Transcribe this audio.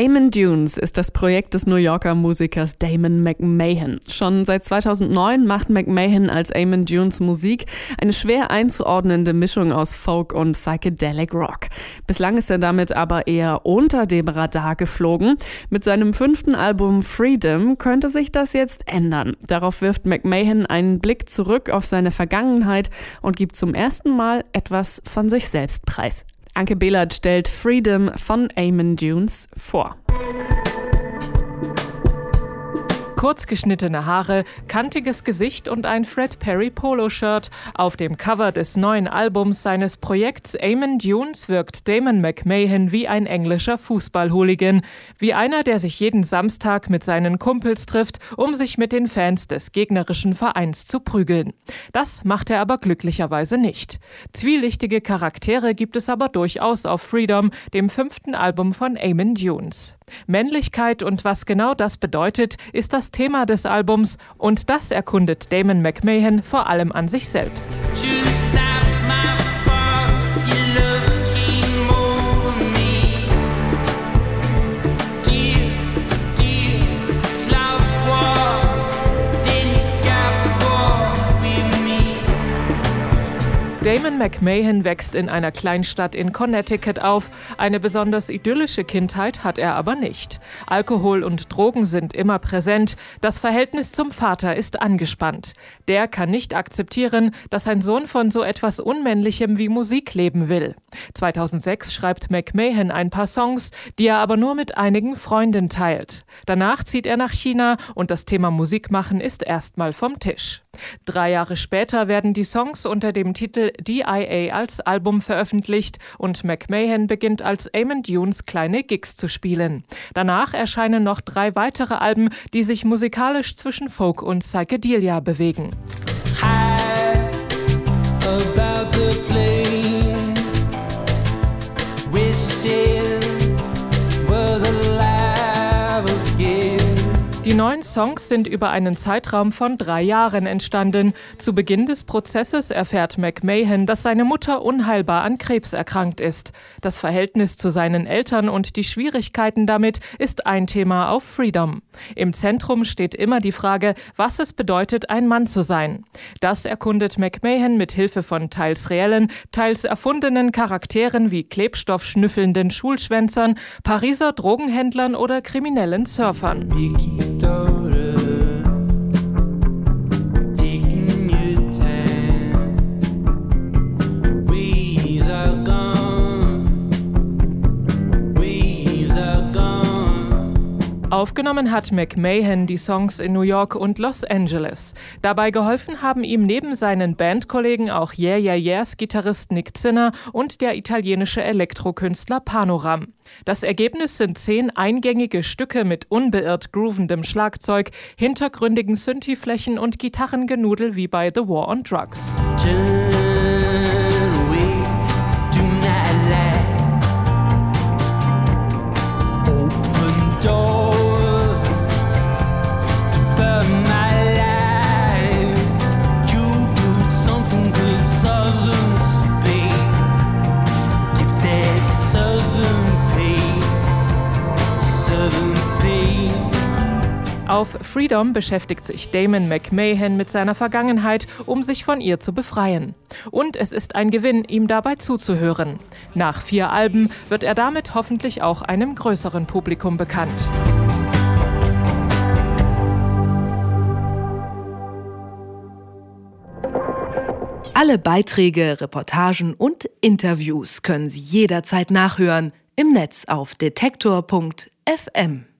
Amon Dunes ist das Projekt des New Yorker Musikers Damon McMahon. Schon seit 2009 macht McMahon als Amon Dunes Musik eine schwer einzuordnende Mischung aus Folk und Psychedelic Rock. Bislang ist er damit aber eher unter dem Radar geflogen. Mit seinem fünften Album Freedom könnte sich das jetzt ändern. Darauf wirft McMahon einen Blick zurück auf seine Vergangenheit und gibt zum ersten Mal etwas von sich selbst preis. Anke Behlert stellt Freedom von Eamon Dunes vor. Kurz geschnittene Haare, kantiges Gesicht und ein Fred Perry Polo-Shirt. Auf dem Cover des neuen Albums seines Projekts Amon Dunes wirkt Damon McMahon wie ein englischer Fußballhooligan. Wie einer, der sich jeden Samstag mit seinen Kumpels trifft, um sich mit den Fans des gegnerischen Vereins zu prügeln. Das macht er aber glücklicherweise nicht. Zwielichtige Charaktere gibt es aber durchaus auf Freedom, dem fünften Album von Amon Dunes. Männlichkeit und was genau das bedeutet, ist das Thema des Albums und das erkundet Damon McMahon vor allem an sich selbst. Damon McMahon wächst in einer Kleinstadt in Connecticut auf. Eine besonders idyllische Kindheit hat er aber nicht. Alkohol und Drogen sind immer präsent. Das Verhältnis zum Vater ist angespannt. Der kann nicht akzeptieren, dass ein Sohn von so etwas Unmännlichem wie Musik leben will. 2006 schreibt McMahon ein paar Songs, die er aber nur mit einigen Freunden teilt. Danach zieht er nach China und das Thema Musik machen ist erstmal vom Tisch. Drei Jahre später werden die Songs unter dem Titel DIA als Album veröffentlicht und McMahon beginnt als Amon Dunes kleine Gigs zu spielen. Danach erscheinen noch drei weitere Alben, die sich musikalisch zwischen Folk und Psychedelia bewegen. Die neuen Songs sind über einen Zeitraum von drei Jahren entstanden. Zu Beginn des Prozesses erfährt McMahon, dass seine Mutter unheilbar an Krebs erkrankt ist. Das Verhältnis zu seinen Eltern und die Schwierigkeiten damit ist ein Thema auf Freedom. Im Zentrum steht immer die Frage, was es bedeutet, ein Mann zu sein. Das erkundet McMahon mit Hilfe von teils reellen, teils erfundenen Charakteren wie klebstoffschnüffelnden Schulschwänzern, Pariser Drogenhändlern oder kriminellen Surfern. go Aufgenommen hat McMahon die Songs in New York und Los Angeles. Dabei geholfen haben ihm neben seinen Bandkollegen auch Yeah Yeah Yeahs Gitarrist Nick Zinner und der italienische Elektrokünstler Panoram. Das Ergebnis sind zehn eingängige Stücke mit unbeirrt groovendem Schlagzeug, hintergründigen Synthi-Flächen und Gitarrengenudel wie bei The War on Drugs. Auf Freedom beschäftigt sich Damon McMahon mit seiner Vergangenheit, um sich von ihr zu befreien. Und es ist ein Gewinn, ihm dabei zuzuhören. Nach vier Alben wird er damit hoffentlich auch einem größeren Publikum bekannt. Alle Beiträge, Reportagen und Interviews können Sie jederzeit nachhören im Netz auf detektor.fm.